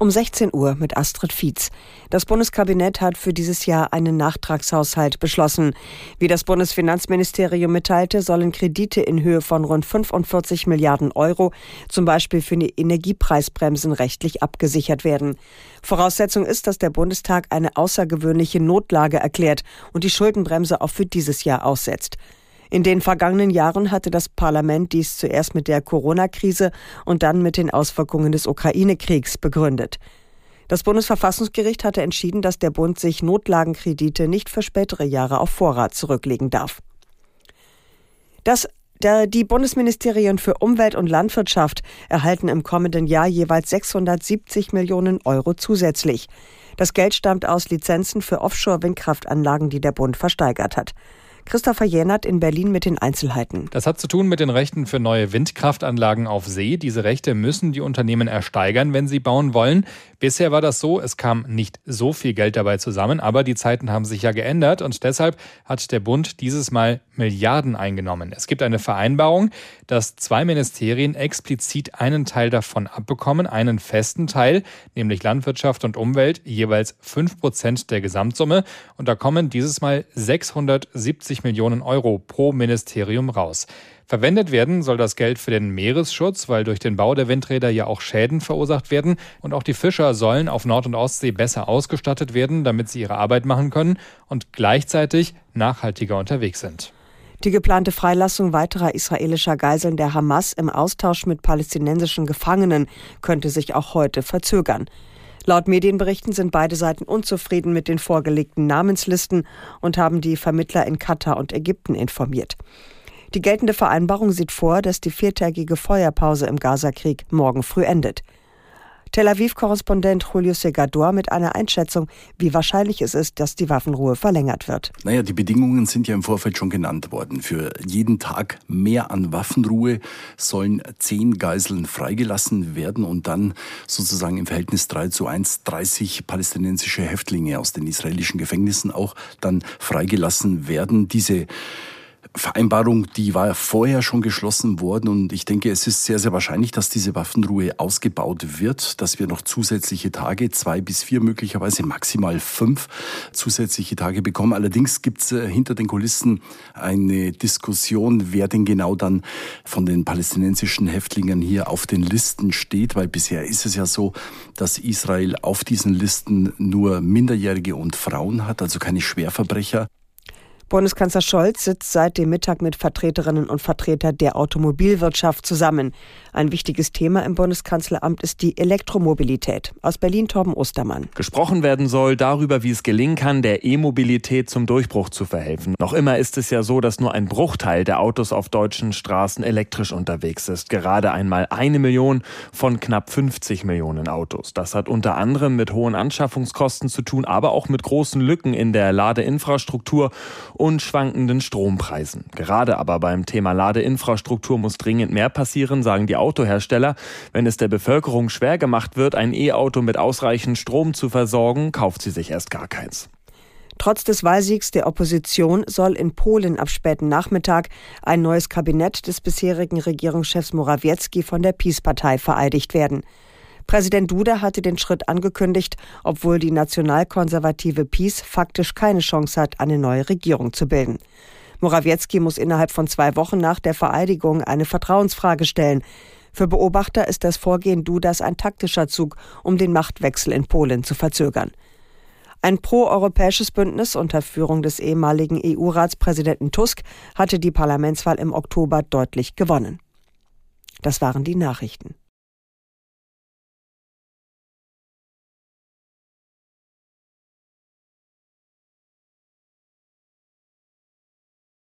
Um 16 Uhr mit Astrid Fietz. Das Bundeskabinett hat für dieses Jahr einen Nachtragshaushalt beschlossen. Wie das Bundesfinanzministerium mitteilte, sollen Kredite in Höhe von rund 45 Milliarden Euro, zum Beispiel für die Energiepreisbremsen, rechtlich abgesichert werden. Voraussetzung ist, dass der Bundestag eine außergewöhnliche Notlage erklärt und die Schuldenbremse auch für dieses Jahr aussetzt. In den vergangenen Jahren hatte das Parlament dies zuerst mit der Corona-Krise und dann mit den Auswirkungen des Ukraine-Kriegs begründet. Das Bundesverfassungsgericht hatte entschieden, dass der Bund sich Notlagenkredite nicht für spätere Jahre auf Vorrat zurücklegen darf. Das die Bundesministerien für Umwelt und Landwirtschaft erhalten im kommenden Jahr jeweils 670 Millionen Euro zusätzlich. Das Geld stammt aus Lizenzen für Offshore-Windkraftanlagen, die der Bund versteigert hat. Christopher Jenert in Berlin mit den Einzelheiten. Das hat zu tun mit den Rechten für neue Windkraftanlagen auf See. Diese Rechte müssen die Unternehmen ersteigern, wenn sie bauen wollen. Bisher war das so, es kam nicht so viel Geld dabei zusammen, aber die Zeiten haben sich ja geändert und deshalb hat der Bund dieses Mal Milliarden eingenommen. Es gibt eine Vereinbarung, dass zwei Ministerien explizit einen Teil davon abbekommen, einen festen Teil, nämlich Landwirtschaft und Umwelt, jeweils fünf Prozent der Gesamtsumme. Und da kommen dieses Mal 670 Millionen Euro pro Ministerium raus. Verwendet werden soll das Geld für den Meeresschutz, weil durch den Bau der Windräder ja auch Schäden verursacht werden. Und auch die Fischer sollen auf Nord- und Ostsee besser ausgestattet werden, damit sie ihre Arbeit machen können und gleichzeitig nachhaltiger unterwegs sind. Die geplante Freilassung weiterer israelischer Geiseln der Hamas im Austausch mit palästinensischen Gefangenen könnte sich auch heute verzögern. Laut Medienberichten sind beide Seiten unzufrieden mit den vorgelegten Namenslisten und haben die Vermittler in Katar und Ägypten informiert. Die geltende Vereinbarung sieht vor, dass die viertägige Feuerpause im Gazakrieg morgen früh endet. Tel Aviv-Korrespondent Julio Segador mit einer Einschätzung, wie wahrscheinlich es ist, dass die Waffenruhe verlängert wird. Naja, die Bedingungen sind ja im Vorfeld schon genannt worden. Für jeden Tag mehr an Waffenruhe sollen zehn Geiseln freigelassen werden und dann sozusagen im Verhältnis 3 zu 1 30 palästinensische Häftlinge aus den israelischen Gefängnissen auch dann freigelassen werden. Diese Vereinbarung, die war vorher schon geschlossen worden und ich denke, es ist sehr, sehr wahrscheinlich, dass diese Waffenruhe ausgebaut wird, dass wir noch zusätzliche Tage, zwei bis vier möglicherweise maximal fünf zusätzliche Tage bekommen. Allerdings gibt es äh, hinter den Kulissen eine Diskussion, wer denn genau dann von den palästinensischen Häftlingen hier auf den Listen steht, weil bisher ist es ja so, dass Israel auf diesen Listen nur Minderjährige und Frauen hat, also keine Schwerverbrecher. Bundeskanzler Scholz sitzt seit dem Mittag mit Vertreterinnen und Vertretern der Automobilwirtschaft zusammen. Ein wichtiges Thema im Bundeskanzleramt ist die Elektromobilität. Aus Berlin Torben Ostermann. Gesprochen werden soll darüber, wie es gelingen kann, der E-Mobilität zum Durchbruch zu verhelfen. Noch immer ist es ja so, dass nur ein Bruchteil der Autos auf deutschen Straßen elektrisch unterwegs ist. Gerade einmal eine Million von knapp 50 Millionen Autos. Das hat unter anderem mit hohen Anschaffungskosten zu tun, aber auch mit großen Lücken in der Ladeinfrastruktur und schwankenden Strompreisen. Gerade aber beim Thema Ladeinfrastruktur muss dringend mehr passieren, sagen die Autohersteller. Wenn es der Bevölkerung schwer gemacht wird, ein E-Auto mit ausreichend Strom zu versorgen, kauft sie sich erst gar keins. Trotz des Wahlsiegs der Opposition soll in Polen ab späten Nachmittag ein neues Kabinett des bisherigen Regierungschefs Morawiecki von der PiS-Partei vereidigt werden. Präsident Duda hatte den Schritt angekündigt, obwohl die nationalkonservative PiS faktisch keine Chance hat, eine neue Regierung zu bilden. Morawiecki muss innerhalb von zwei Wochen nach der Vereidigung eine Vertrauensfrage stellen. Für Beobachter ist das Vorgehen Dudas ein taktischer Zug, um den Machtwechsel in Polen zu verzögern. Ein proeuropäisches Bündnis unter Führung des ehemaligen EU-Ratspräsidenten Tusk hatte die Parlamentswahl im Oktober deutlich gewonnen. Das waren die Nachrichten.